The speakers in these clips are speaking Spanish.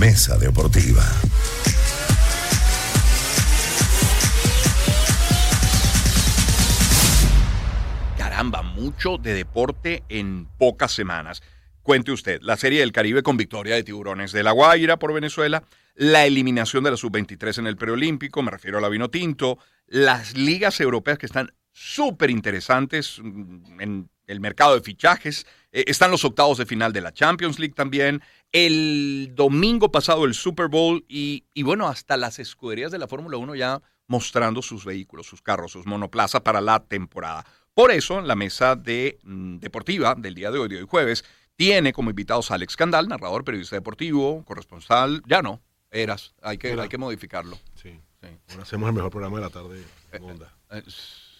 Mesa Deportiva. Caramba, mucho de deporte en pocas semanas. Cuente usted, la Serie del Caribe con victoria de Tiburones de La Guaira por Venezuela, la eliminación de la Sub-23 en el preolímpico, me refiero a la Vino Tinto, las ligas europeas que están súper interesantes mm, en el mercado de fichajes, eh, están los octavos de final de la Champions League también, el domingo pasado el Super Bowl y, y bueno, hasta las escuderías de la Fórmula 1 ya mostrando sus vehículos, sus carros, sus monoplazas para la temporada. Por eso, la mesa de, mm, deportiva del día de hoy, de hoy jueves, tiene como invitados a Alex Candal, narrador, periodista deportivo, corresponsal, ya no, eras, hay que, Era. hay que modificarlo. Sí. Sí. Ahora hacemos el mejor programa de la tarde en onda. Eh,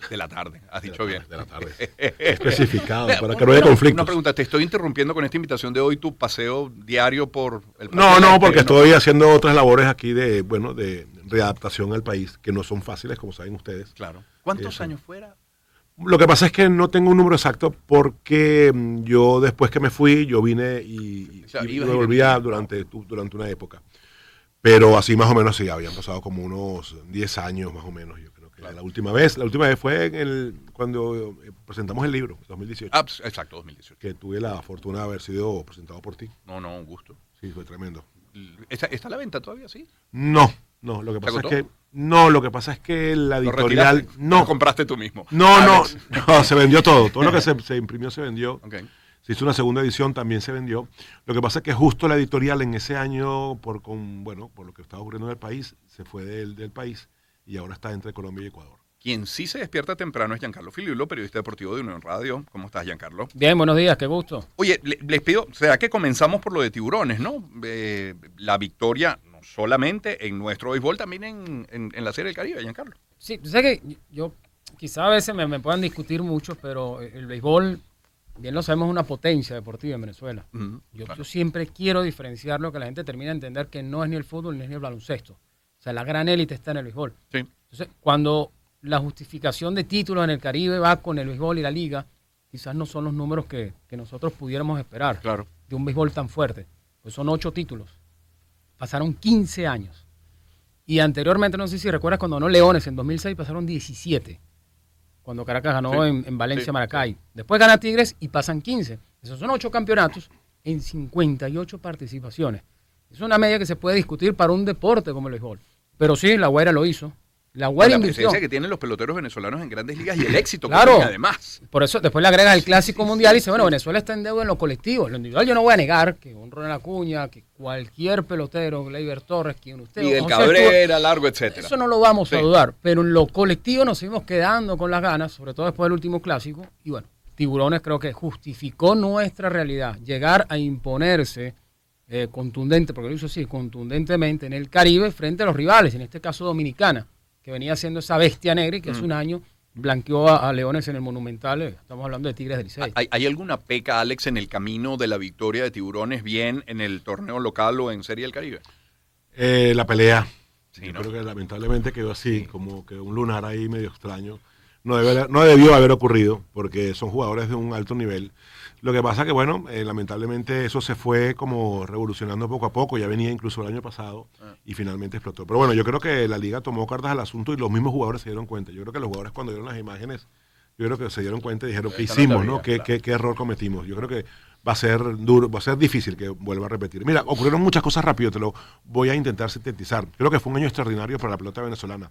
De la tarde, has De la dicho bien. De la tarde. Especificado, para que no haya Una- Una pregunta, te estoy interrumpiendo con esta invitación de hoy, tu paseo diario por el No, Parque no, porque estoy haciendo otras labores aquí de, bueno, de readaptación al país, que no son fáciles, como saben ustedes. Claro. ¿Cuántos Eso. años fuera? Lo que pasa es que no tengo un número exacto porque mm, yo después que me fui, yo vine y, O sea, y ibas me y volvía durante, durante una época. Pero así más o menos sí, habían pasado como unos 10 años más o menos, yo creo la última vez, la última vez fue en el, cuando eh, presentamos el libro, 2018, Ah, pues, exacto, 2018. que tuve la fortuna de haber sido presentado por ti. No, no, un gusto. Sí, fue tremendo. ¿Está, está a la venta todavía, sí? No, no, lo que ¿Se pasa es que no, lo que pasa es que la ¿Lo editorial no, ¿Lo compraste tú mismo? no, no, Alex. no, se vendió todo, todo lo que se, se imprimió se vendió. Se hizo una segunda edición, también se vendió. Lo que pasa es que justo la editorial en ese año, por con, bueno, por lo que estaba ocurriendo en el país, se fue del, del país y ahora está entre Colombia y Ecuador. Quien sí se despierta temprano es Giancarlo Filiulo, periodista deportivo de Unión Radio. ¿Cómo estás, Giancarlo? Bien, buenos días, qué gusto. Oye, le- les pido, ¿será que comenzamos por lo de tiburones, no? Eh, la victoria, no solamente en nuestro béisbol, también en, en- en la Serie del Caribe, Giancarlo. Sí, tú sabes que yo, quizá a veces me, me puedan discutir mucho, pero el béisbol, bien lo sabemos, es una potencia deportiva en Venezuela. Ujú, Yo, claro. yo siempre quiero diferenciar lo que la gente termina de entender que no es ni el fútbol ni es ni el baloncesto. O sea, la gran élite está en el béisbol. Sí. Entonces, cuando la justificación de títulos en el Caribe va con el béisbol y la liga, quizás no son los números que, que nosotros pudiéramos esperar Claro. de un béisbol tan fuerte. Pues son ocho títulos. Pasaron 15 años. Y anteriormente, no sé si recuerdas, cuando ganó Leones en 2006, pasaron 17. Cuando Caracas ganó Sí, en, en Valencia, sí, Maracay. Después gana Tigres y pasan 15. Esos son ocho campeonatos en 58 participaciones. Es una media que se puede discutir para un deporte como el béisbol. Pero sí, la Guaira lo hizo. La Guaira la invirtió. presencia que tienen los peloteros venezolanos en grandes ligas y el éxito que Claro. tienen además. Por eso después le agregas el clásico mundial y dice, bueno, Venezuela está en deuda en lo colectivo. En lo individual yo no voy a negar que un Ronald Acuña, que cualquier pelotero, Gleyber Torres, quien usted... José Altuve, Cabrera, Largo, etcétera. Eso no lo vamos a dudar. Pero en lo colectivo nos seguimos quedando con las ganas, sobre todo después del último clásico. Y bueno, Tiburones creo que justificó nuestra realidad. Llegar a imponerse eh, contundente, porque lo hizo así, contundentemente en el Caribe frente a los rivales, en este caso Dominicana, que venía siendo esa bestia negra y que Mm. hace un año blanqueó a, a Leones en el Monumental. eh, Estamos hablando de Tigres del Licey. ¿Hay, hay alguna peca, Alex, en el camino de la victoria de Tiburones, bien en el torneo local o en Serie del Caribe? Eh, la pelea, Sí, yo ¿no? creo que lamentablemente quedó así, como que un lunar ahí medio extraño. No, debe- no debió haber ocurrido, porque son jugadores de un alto nivel. Lo que pasa que, bueno, eh, lamentablemente eso se fue como revolucionando poco a poco, ya venía incluso el año pasado Ah. y finalmente explotó. Pero bueno, yo creo que la liga tomó cartas al asunto y los mismos jugadores se dieron cuenta. Yo creo que los jugadores cuando vieron las imágenes, yo creo que se dieron cuenta y dijeron, ¿qué no hicimos? ¿no? ¿Qué, claro. qué- qué error cometimos? Yo creo que va a ser duro, va a ser difícil que vuelva a repetir. Mira, ocurrieron muchas cosas rápido, te lo voy a intentar sintetizar. Creo que fue un año extraordinario para la pelota venezolana.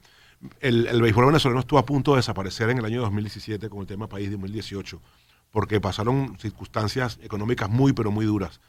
El, el béisbol venezolano estuvo a punto de desaparecer en el año 2017 con el tema país de 2018, porque pasaron circunstancias económicas muy, pero muy duras.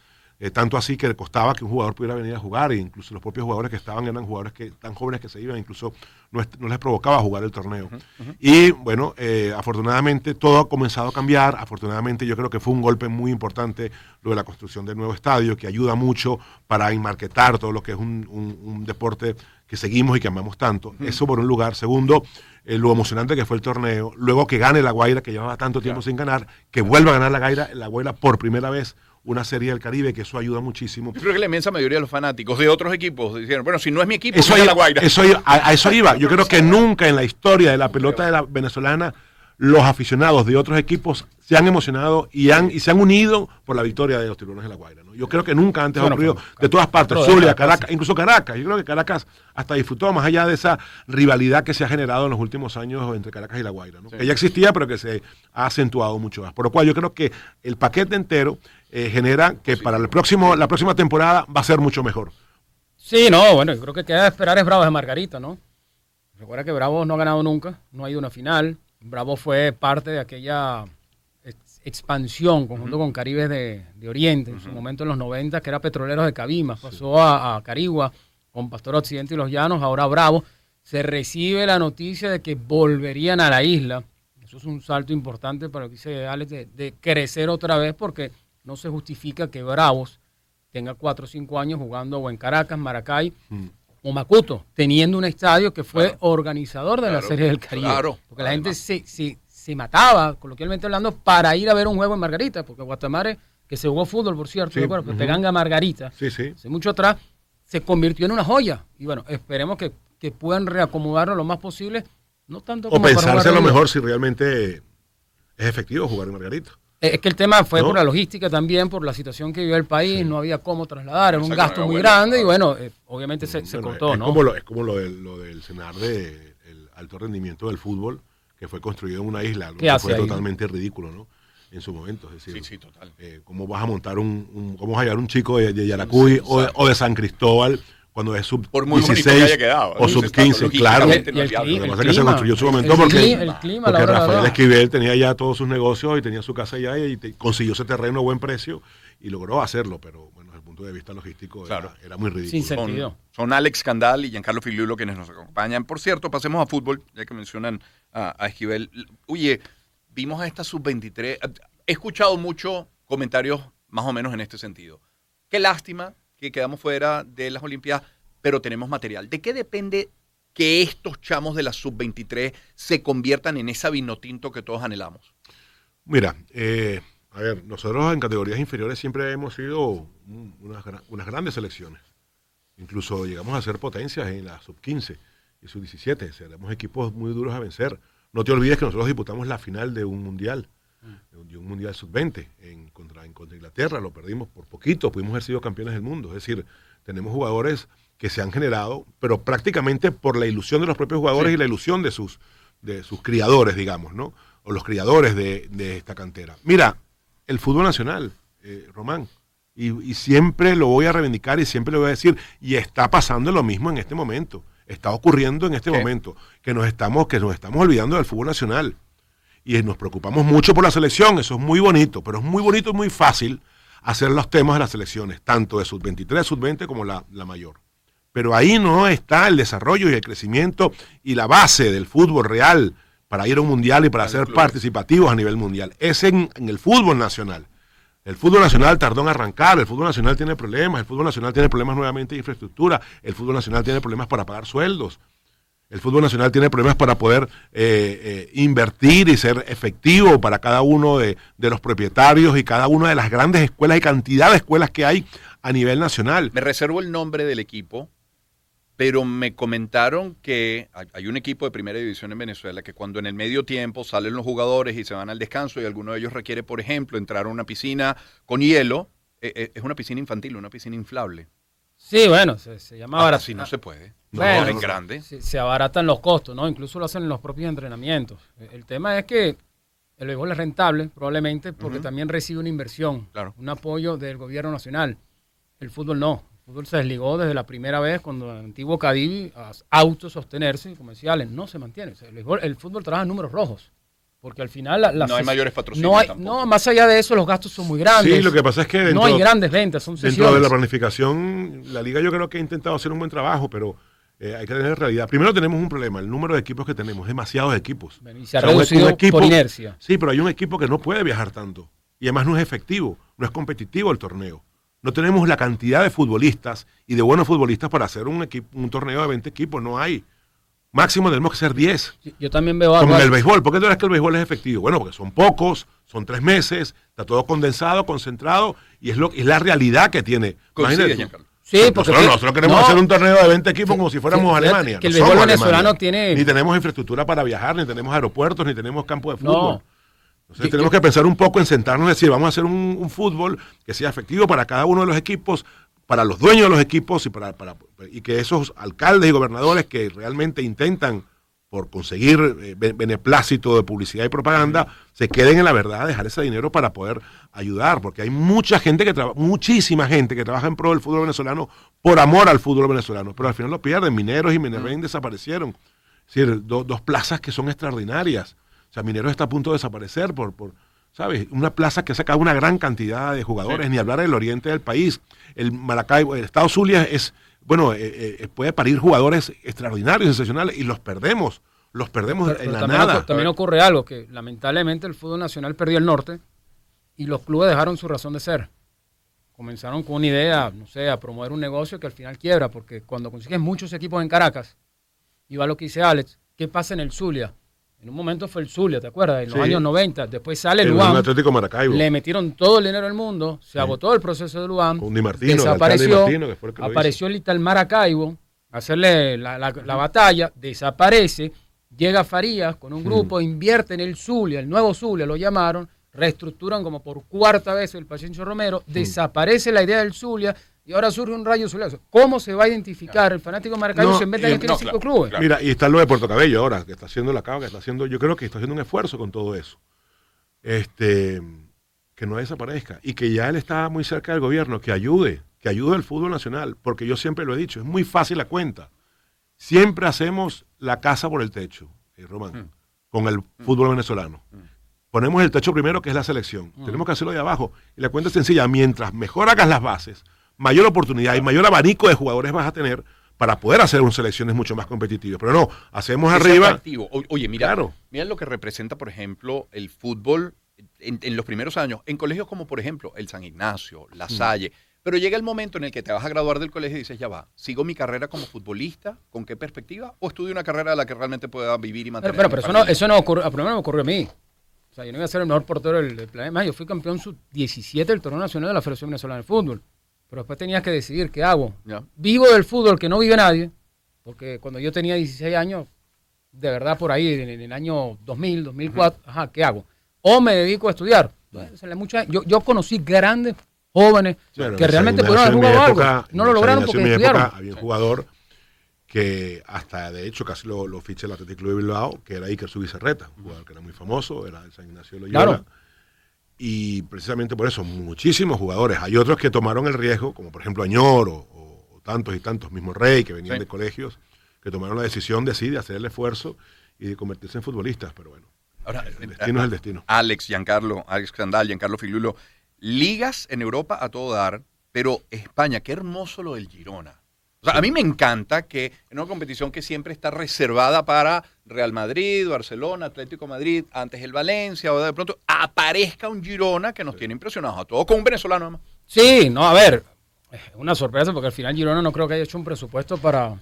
Eh, tanto así que costaba que un jugador pudiera venir a jugar, e incluso los propios jugadores que estaban eran jugadores que tan jóvenes que se iban, incluso no, les provocaba jugar el torneo. Y bueno, eh, afortunadamente todo ha comenzado a cambiar, afortunadamente yo creo que fue un golpe muy importante lo de la construcción del nuevo estadio, que ayuda mucho para enmarquetar todo lo que es un, un- un deporte que seguimos y que amamos tanto. Eso por un lugar. Segundo, eh, lo emocionante que fue el torneo. Luego que gane la Guaira, que llevaba tanto tiempo sin ganar, que vuelva a ganar la Guaira, la Guaira por primera vez una serie del Caribe, que eso ayuda muchísimo. Yo creo que la inmensa mayoría de los fanáticos de otros equipos dijeron, bueno, si no es mi equipo, Eso iba, la Guaira. eso iba- a, a eso iba. Yo creo que nunca en la historia de la pelota de la venezolana los aficionados de otros equipos se han emocionado y, han, y se han unido por la victoria de los tiburones de la Guaira. ¿no? Yo creo que nunca antes Bueno, ha ocurrido de todas partes, Zulia, Caracas, incluso Caracas. Yo creo que Caracas hasta disfrutó más allá de esa rivalidad que se ha generado en los últimos años entre Caracas y la Guaira, ¿no? que ya existía pero que se ha acentuado mucho más. Por lo cual yo creo que el paquete entero eh, genera que para el próximo, la próxima temporada va a ser mucho mejor. Sí, no, bueno, yo creo que queda de esperar es Bravos de Margarita, ¿no? Recuerda que Bravos no ha ganado nunca, no ha ido a una final. Bravo fue parte de aquella ex- expansión conjunto con Caribes de, de Oriente, en su momento en los 90, que era Petroleros de Cabimas, pasó a, a Carigua con Pastor Occidente y Los Llanos, ahora Bravo. Se recibe la noticia de que volverían a la isla. Eso es un salto importante para lo que dice Alex, de, de crecer otra vez, porque no se justifica que Bravos tenga cuatro o cinco años jugando o en Caracas, Maracay o Macuto, teniendo un estadio que fue Claro. organizador de la Serie del Caribe. claro, porque la gente se, se, se mataba, coloquialmente hablando, para ir a ver un juego en Margarita, porque Guatemala, que se jugó fútbol, por cierto, Sí, ¿de acuerdo? Pero ujú. Teganga Margarita, Sí, sí. hace mucho atrás, se convirtió en una joya. Y bueno, esperemos que, que puedan reacomodarlo lo más posible, no tanto O como para pensarse a lo mejor si realmente es efectivo jugar en Margarita. Es que el tema fue ¿No? por la logística también, por la situación que vivió el país, no había cómo trasladar, era un gasto muy grande y bueno, eh, obviamente se, se Bueno, cortó, es, ¿no? como lo, es como lo del, lo del cenar de el alto rendimiento del fútbol, que fue construido en una isla, algo ¿Qué que fue ahí? totalmente ridículo, ¿no? En su momento. Es decir, Sí, sí, total. eh, ¿cómo vas a montar un, un- cómo vas a llevar un chico de, de Yaracuy Sí, o, o de San Cristóbal cuando es sub Por muy bonito 16 que haya quedado, o sub Está 15, claro. Y el, es viable. cli- Lo que el pasa es que se clima, construyó en su el- momento el porque- cli- el clima, Porque Rafael. Esquivel tenía ya todos sus negocios y tenía su casa allá y te- consiguió ese terreno a buen precio y logró hacerlo, pero bueno, desde el punto de vista logístico era- Claro. era, muy ridículo. Sin Son, sentido. son Alex Candal y Giancarlo Filiulo quienes nos acompañan. Por cierto, pasemos a fútbol, ya que mencionan a, a Esquivel. Oye, vimos a esta sub-23. He escuchado muchos comentarios más o menos en este sentido. Qué lástima que quedamos fuera de las Olimpiadas, pero tenemos material. ¿De qué depende que estos chamos de la sub-23 se conviertan en esa vinotinto que todos anhelamos? Mira, eh, a ver, nosotros en categorías inferiores siempre hemos sido un- unas, unas grandes selecciones. Incluso llegamos a ser potencias en la sub-15 y sub-17. Seremos equipos muy duros a vencer. No te olvides que nosotros disputamos la final de un mundial, de un mundial sub-20 en contra, en contra Inglaterra. Lo perdimos por poquito, pudimos haber sido campeones del mundo. Es decir, tenemos jugadores que se han generado, pero prácticamente por la ilusión de los propios jugadores Sí. y la ilusión de sus, de sus criadores, digamos, ¿no? O los criadores de, de esta cantera. Mira, el fútbol nacional, eh, Román, y, y siempre lo voy a reivindicar y siempre lo voy a decir, y está pasando lo mismo en este momento. Está ocurriendo en este ¿Qué? momento que nos estamos que nos estamos olvidando del fútbol nacional y nos preocupamos mucho por la selección, eso es muy bonito, pero es muy bonito y muy fácil hacer los temas de las selecciones, tanto de sub-23, sub-20 como la, la mayor. Pero ahí no está el desarrollo y el crecimiento y la base del fútbol real para ir a un mundial y para ser participativos a nivel mundial. Es en, en el fútbol nacional. El fútbol nacional tardó en arrancar, el fútbol nacional tiene problemas, el fútbol nacional tiene problemas nuevamente de infraestructura, el fútbol nacional tiene problemas para pagar sueldos, el fútbol nacional tiene problemas para poder eh, eh, invertir y ser efectivo para cada uno de, los propietarios y cada una de las grandes escuelas y cantidad de escuelas que hay a nivel nacional. Me reservo el nombre del equipo, pero me comentaron que hay- un equipo de primera división en Venezuela que cuando en el medio tiempo salen los jugadores y se van al descanso y alguno de ellos requiere, por ejemplo, entrar a una piscina con hielo, eh, es una piscina infantil, una piscina inflable. Sí, bueno, se, se llama Ahora sí no se puede. No, Bueno, en grande. se, se abaratan los costos, ¿no? Incluso lo hacen en los propios entrenamientos. El tema es que el béisbol es rentable, probablemente, porque también recibe una inversión, Claro. un apoyo del gobierno nacional. El fútbol no. El fútbol se desligó desde la primera vez cuando el antiguo Cadivi a autosostenerse, Allen, no se mantiene. O sea, el, béisbol- el fútbol trabaja en números rojos. Porque al final... la- la No hay mayores patrocinios No, hay- no, más allá de eso, los gastos son muy grandes. Sí, lo que pasa es que dentro, no hay grandes ventas, son dentro sesiones. de la planificación, la liga yo creo que ha intentado hacer un buen trabajo, pero eh, hay que tener realidad. Primero tenemos un problema, el número de equipos que tenemos, demasiados equipos. Bueno, y se ha O sea, un- reducido un equipo- por inercia. Sí, pero hay un equipo que no puede viajar tanto. Y además no es efectivo, no es competitivo el torneo. No tenemos la cantidad de futbolistas y de buenos futbolistas para hacer un, equipo, un torneo de 20 equipos, no hay. Máximo tenemos que ser 10. Yo- también veo algo... Como en el béisbol. ¿Por qué tú crees que el béisbol es efectivo? Bueno, porque son pocos, son tres meses, está todo condensado, concentrado, y es, lo, es la realidad que tiene. Imagínate. Sí, porque nosotros, nosotros queremos no, hacer un torneo de 20 equipos que- como si fuéramos que- Alemania. que el No béisbol venezolano Alemania. tiene- Ni tenemos infraestructura para viajar, ni tenemos aeropuertos, ni tenemos campo de fútbol. No. Entonces Yo- tenemos yo- que pensar un poco en sentarnos y decir, vamos a hacer un, un fútbol que sea efectivo para cada uno de los equipos, para los dueños de los equipos y, para, para- y que esos alcaldes y gobernadores que realmente intentan por conseguir eh, be- beneplácito de publicidad y propaganda, se queden en la verdad, dejar ese dinero para poder ayudar, porque hay mucha gente que trabaja, muchísima gente que trabaja en pro del fútbol venezolano por amor al fútbol venezolano, pero al final lo pierden. Mineros y Minerven desaparecieron. Es decir, do- dos plazas que son extraordinarias. O sea, Mineros está a punto de desaparecer por, por ¿sabes? Una plaza que ha sacado una gran cantidad de jugadores, ni hablar del oriente del país. El Maracaibo, el Estado Zulia es, bueno, eh, eh, puede parir jugadores extraordinarios, sensacionales, y los perdemos. Los perdemos Pero- en pero la también, nada. también ocurre algo, que lamentablemente el fútbol nacional perdió el norte y los clubes dejaron su razón de ser. Comenzaron con una idea, no sé, a promover un negocio que al final quiebra, porque cuando consigues muchos equipos en Caracas, y va lo que dice Alex, ¿qué pasa en el Zulia? En un momento fue el Zulia, ¿te acuerdas? En los Sí. años 90, después sale el el UAM, Atlético Maracaibo. le metieron todo el dinero del mundo, se agotó el proceso del UAM, Con Di Martino, alcalde Di desapareció, Martino, que el que apareció el Ital Maracaibo, hacerle la, la- la batalla, desaparece, llega Farías con un grupo, invierte en el Zulia, el nuevo Zulia lo llamaron, reestructuran como por cuarta vez el Pachencho Romero, desaparece la idea del Zulia y ahora surge un rayo zuliazo. ¿Cómo se va a identificar el fanático Maracaibo No, si en vez de que tiene no, cinco claro, clubes? claro. Mira, y está lo de Puerto Cabello ahora, que está haciendo la cava, que está haciendo, yo creo que está haciendo un esfuerzo con todo eso. Este, que no desaparezca. Y que ya él está muy cerca del gobierno, que ayude, que ayude al fútbol nacional, porque yo siempre lo he dicho, es muy fácil la cuenta. Siempre hacemos la casa por el techo, eh, Román, con el fútbol venezolano. Ponemos el techo primero, que es la selección. Tenemos que hacerlo de abajo. Y la cuenta es sencilla, mientras mejor hagas las bases, mayor oportunidad y mayor abanico de jugadores vas a tener para poder hacer unas selecciones mucho más competitivas. Pero no, hacemos Es arriba. atractivo. Oye, mira, Claro. mira lo que representa, por ejemplo, el fútbol en, en los primeros años, en colegios como, por ejemplo, el San Ignacio, La. Salle. Pero llega el momento en el que te vas a graduar del colegio y dices, ya va, ¿sigo mi carrera como futbolista? ¿Con qué perspectiva? ¿O estudio una carrera de la que realmente pueda vivir y Pero, mantener? pero, mi pero eso, no, eso no ocurrió, a primero me ocurrió a mí. O sea, yo no iba a ser el mejor portero del, del planeta. Más, yo fui campeón sub-17 del torneo nacional de la Federación Venezolana de Fútbol. Pero después tenías que decidir qué hago. Vivo del fútbol que no vive nadie, porque cuando yo tenía 16 años, de verdad por ahí, en, en el año 2000, 2004, ajá, ¿qué hago? O me dedico a estudiar. Entonces, la mucha- yo, yo conocí grandes jóvenes que en realmente pudieron haber jugado algo. No lo lograron porque estudiaron. época había un jugador que hasta de hecho casi lo, lo ficha el Atlético Club de Bilbao, que era Iker Subizarreta, un jugador que era muy famoso, era del San Ignacio de Loyola. Claro. Y precisamente por eso, muchísimos jugadores. Hay otros que tomaron el riesgo, como por ejemplo Añor o, o- tantos y tantos, mismo Rey, que venían Sí. de colegios, que tomaron la decisión de sí, de hacer el esfuerzo y de convertirse en futbolistas. Pero bueno, Ahora, el destino es el destino. Alex, Giancarlo, Alex Candal, Giancarlo Filulo, ligas en Europa a todo dar, pero España, qué hermoso lo del Girona. O sea, a mí me encanta que en una competición que siempre está reservada para Real Madrid, Barcelona, Atlético Madrid, antes el Valencia, o de pronto aparezca un Girona que nos tiene impresionados a todos, con un venezolano además. Sí, no, a ver, es una sorpresa porque al final Girona no creo que haya hecho un presupuesto para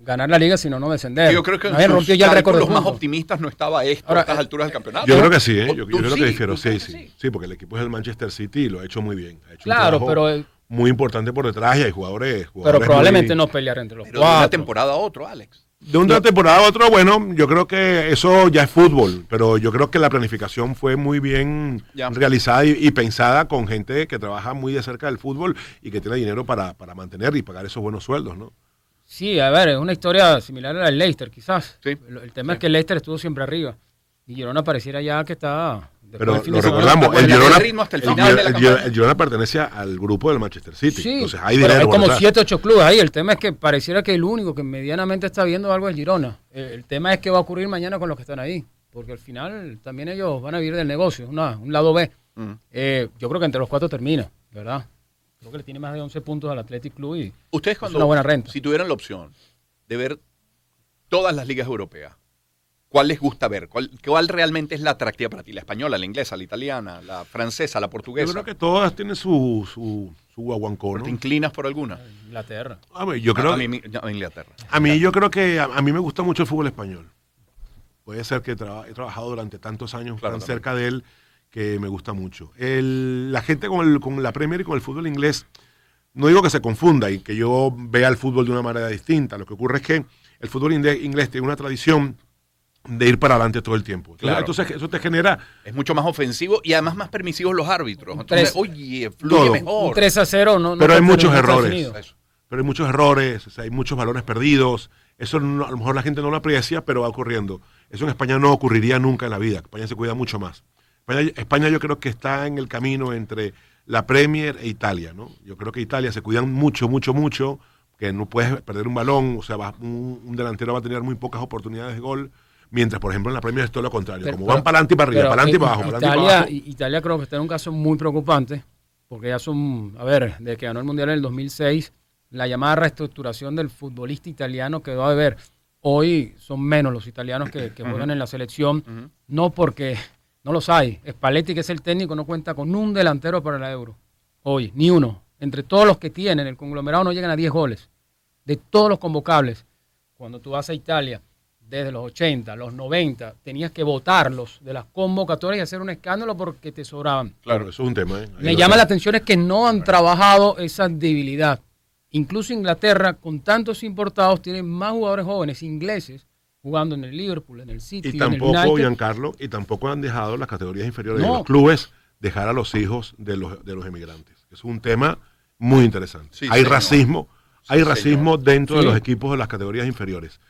ganar la liga, sino no descender. Yo creo que en rompió ya el récord de cálculos más optimistas no estaba esto Ahora, a estas eh, alturas del campeonato. Yo creo que sí, ¿eh? ¿O yo, creo sí? que difiero, ¿Tú sí, sí, sí, porque el equipo es el Manchester City y lo ha hecho muy bien. Ha hecho un Claro, pero, eh, muy importante por detrás y hay jugadores. pero jugadores probablemente muy- no pelear entre los Pero de una cuatro. temporada a otro, Alex. De una temporada a otra, bueno, yo creo que eso ya es fútbol, pero yo creo que la planificación fue muy bien Ya. realizada y, y pensada con gente que trabaja muy de cerca del fútbol y que tiene dinero para, para mantener y pagar esos buenos sueldos, ¿no? Sí, a ver, es una historia similar a la del Leicester, quizás. Sí. El, el tema es que el Leicester estuvo siempre arriba. Y Girona pareciera ya que está... Pero lo recordamos, el Girona, ritmo hasta el el el Girona- pertenece al grupo del Manchester City, Sí, entonces hay dinero. hay como detrás. 7, 8 clubes ahí. El tema es que pareciera que el único que medianamente está viendo algo es Girona. El, tema es qué va a ocurrir mañana con los que están ahí. Porque al final también ellos van a vivir del negocio, una- un lado B. Mm. Eh, yo creo que entre los cuatro termina, ¿verdad? Creo que le tiene más de 11 puntos al Athletic Club y Ustedes es cuando, una buena renta. si tuvieran la opción de ver todas las ligas europeas, ¿cuál les gusta ver? ¿Cuál, cuál realmente es la atractiva para ti? ¿La española, la inglesa, la italiana, la francesa, la Yo portuguesa? creo que todas tienen su, su, su guaguancó, ¿Te inclinas por alguna? Inglaterra. A ver, yo creo a, mí, a Inglaterra. A mí yo creo que a, a mí me gusta mucho el fútbol español. Puede ser que he trabajado durante tantos años Claro, tan también. cerca de él que me gusta mucho. El- la gente con, el- con la Premier y con el fútbol inglés no digo que se confunda y que yo vea el fútbol de una manera distinta. Lo que ocurre es que el fútbol inglés tiene una tradición de ir para adelante todo el tiempo. Entonces, Claro. entonces eso te genera Es mucho más ofensivo y además más permisivos los árbitros. Entonces, tres- oye, fluye Todo. mejor. Un 3 a 0 no, no Pero hay muchos errores. Pero hay muchos errores, o sea, hay muchos balones perdidos. Eso no- a lo mejor la gente no lo aprecia, pero va ocurriendo. Eso en España no ocurriría nunca en la vida. España se cuida mucho más. España, España yo creo que está en el camino entre la Premier e Italia, ¿no? Yo creo que Italia se cuidan mucho, mucho, mucho, que no puedes perder un balón, o sea, va- un, un delantero va a tener muy pocas oportunidades de gol, mientras, por ejemplo, en la Premier es todo lo contrario. Pero- Como pero- van para adelante y para arriba, para adelante y para abajo, para adelante y Italia, para abajo. Italia creo que está en un caso muy preocupante, porque ya son, a ver, desde que ganó el Mundial en el 2006, la llamada reestructuración del futbolista italiano quedó a ver. Hoy son menos los italianos que, que juegan en la selección, no porque no los hay. Spalletti, que es el técnico, no cuenta con un delantero para la Euro. Hoy, ni uno. Entre todos los que tienen, el conglomerado no llegan a 10 goles. De todos los convocables. Cuando tú vas a Italia, desde los 80, los 90, tenías que votarlos de las convocatorias y hacer un escándalo porque te sobraban. Claro, eso es un tema. ¿eh? Me llama sé. la atención es que no han trabajado esa debilidad. Incluso Inglaterra, con tantos importados, tiene más jugadores jóvenes ingleses jugando en el Liverpool, en el City, Y en el tampoco. Giancarlo, y tampoco han dejado las categorías inferiores de los clubes dejar a los hijos de los, de los emigrantes. Es un tema muy interesante. Sí, hay señor. racismo, Sí, hay racismo dentro Sí. de los equipos de las categorías inferiores.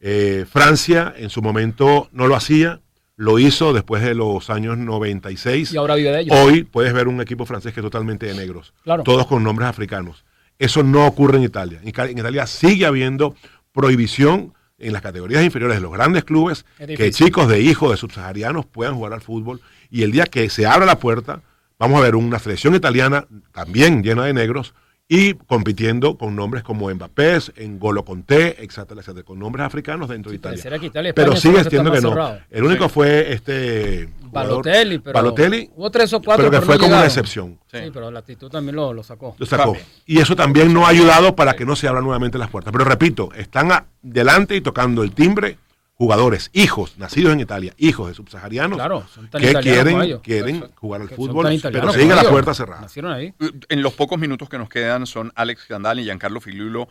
Eh, Francia en su momento no lo hacía, lo hizo después de los años 96. Y ahora vive de ellos. Hoy puedes ver un equipo francés que es totalmente de negros, Claro. todos con nombres africanos. Eso no ocurre en Italia. En Ita- en Italia sigue habiendo prohibición en las categorías inferiores de los grandes clubes Es que chicos de hijos de subsaharianos puedan jugar al fútbol. Y el día que se abra la puerta, vamos a ver una selección italiana también llena de negros y compitiendo con nombres como Mbappé, en Golo Conté, etcétera, etcétera, con nombres africanos dentro de Italia. Que Pero sigue siendo que no. El único fue este Balotelli, pero Balotelli, hubo tres o cuatro pero que pero fue no como una excepción. Sí. Sí, pero la actitud también lo, lo sacó. Lo sacó. Y eso también no ha ayudado para que no se abran nuevamente las puertas. Pero repito, están a- delante y tocando el timbre jugadores, hijos, nacidos en Italia, hijos de subsaharianos, Claro, son tan que quieren, quieren jugar al fútbol, pero sigue la puerta cerrada. Nacieron ahí. En los pocos minutos que nos quedan son Alex Gandal y Giancarlo Filulo.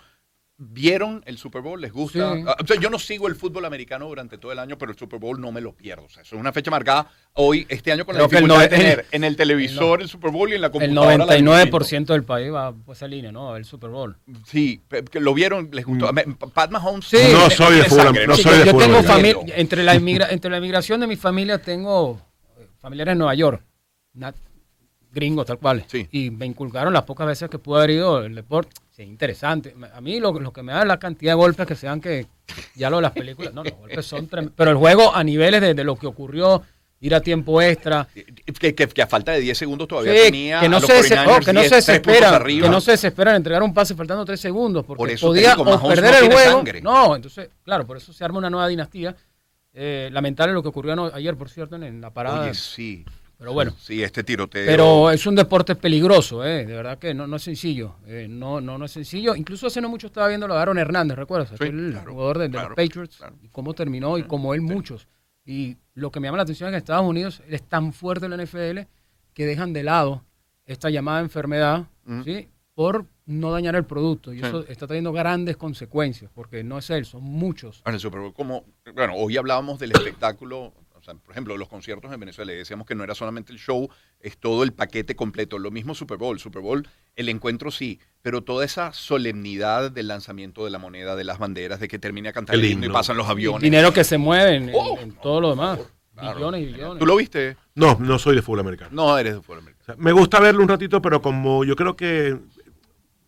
¿Vieron el Super Bowl? ¿Les gusta? Sí. Ah, o sea, yo no sigo el fútbol americano durante todo el año, pero el Super Bowl no me lo pierdo. O sea, eso es una fecha marcada hoy, este año, con la el dificultad de tener en el televisor el, Super Bowl y en la El computadora. la 99% del país va por esa línea, ¿no? El Super Bowl. Sí, lo vieron, les gustó. Me- Pat Mahomes. Sí. No soy de fútbol, sangre, no Sí, soy yo, de yo fútbol tengo familia, entre la, inmigra- entre la inmigración de mi familia tengo eh, familiares en Nueva York, na- gringos tal cual, Sí. y me inculcaron las pocas veces que pude haber ido el deporte, sí, interesante. A mí lo, lo que me da es la cantidad de golpes que sean que ya lo de las películas, no, los golpes son tremendos, pero el juego a niveles de, de lo que ocurrió, ir a tiempo extra, Que, que- que a falta de 10 segundos todavía Sí, tenía que no a los se, dese- 49ers oh, que no 10, se desesperan, arriba. que no se desesperan en entregar un pase faltando tres segundos, porque Por eso podía digo, o Mahomes perder no el juego. sangre. No, entonces, claro, por eso se arma una nueva dinastía. Eh, lamentable lo que ocurrió ayer, por cierto, en, en la parada. Oye, sí. Pero bueno, Sí, este tiroteo. pero es un deporte peligroso, eh, de verdad que no, no es sencillo. eh, no, no, no es sencillo. Incluso hace no mucho estaba viendo lo de Aaron Hernández, ¿recuerdas? Sí, claro, jugador de, de claro, los Patriots. claro. Y cómo terminó y como él muchos. Y lo que me llama la atención es que en Estados Unidos es tan fuerte la NFL que dejan de lado esta llamada enfermedad. ¿sí? Por no dañar el producto. Y Sí. eso está trayendo grandes consecuencias, porque no es él, son muchos. En el Super Bowl, como, bueno, hoy hablábamos del espectáculo, sea, por ejemplo, los conciertos en Venezuela, decíamos que no era solamente el show, es todo el paquete completo. Lo mismo Super Bowl, Super Bowl, el encuentro sí, pero toda esa solemnidad del lanzamiento de la moneda, de las banderas, de que termine a cantar El himno y pasan los aviones. Dinero que se mueve en, en- Oh, en todo lo demás. Claro. Billones y billones. ¿Tú lo viste? No, no soy de fútbol americano. No, eres de fútbol americano. O sea, me gusta verlo un ratito, pero como yo creo que,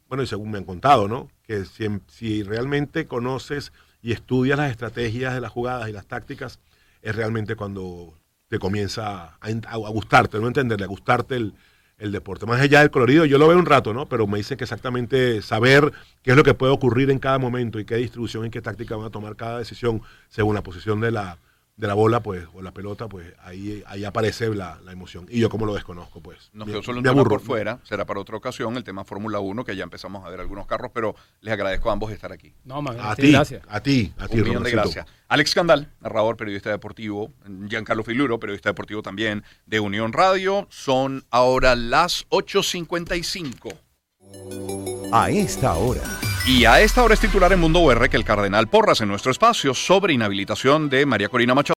bueno, y según me han contado, ¿no? Que si, si realmente conoces y estudias las estrategias de las jugadas y las tácticas, es realmente cuando te comienza a, a- gustarte, no entenderle, a gustarte el, el deporte. Más allá del colorido, yo lo veo un rato, ¿no? Pero me dicen que exactamente saber qué es lo que puede ocurrir en cada momento y qué distribución y qué táctica van a tomar cada decisión según la posición de la, de la bola, pues, o la pelota, pues ahí, ahí aparece la, la emoción. Y yo como lo desconozco, pues. Nos me- quedó solo un me tema aburro. por fuera, será para otra ocasión, el tema Fórmula 1, que ya empezamos a ver algunos carros, pero les agradezco a ambos estar aquí. No, man, A ti, gracias. a ti, a ti, Un millón de gracias. Alex Candal, narrador, periodista deportivo, Giancarlo Filuro, periodista deportivo también de Unión Radio. Son ahora las 8.55. a esta hora. Y a esta hora es titular en Mundo UR que el cardenal Porras en nuestro espacio sobre inhabilitación de María Corina Machado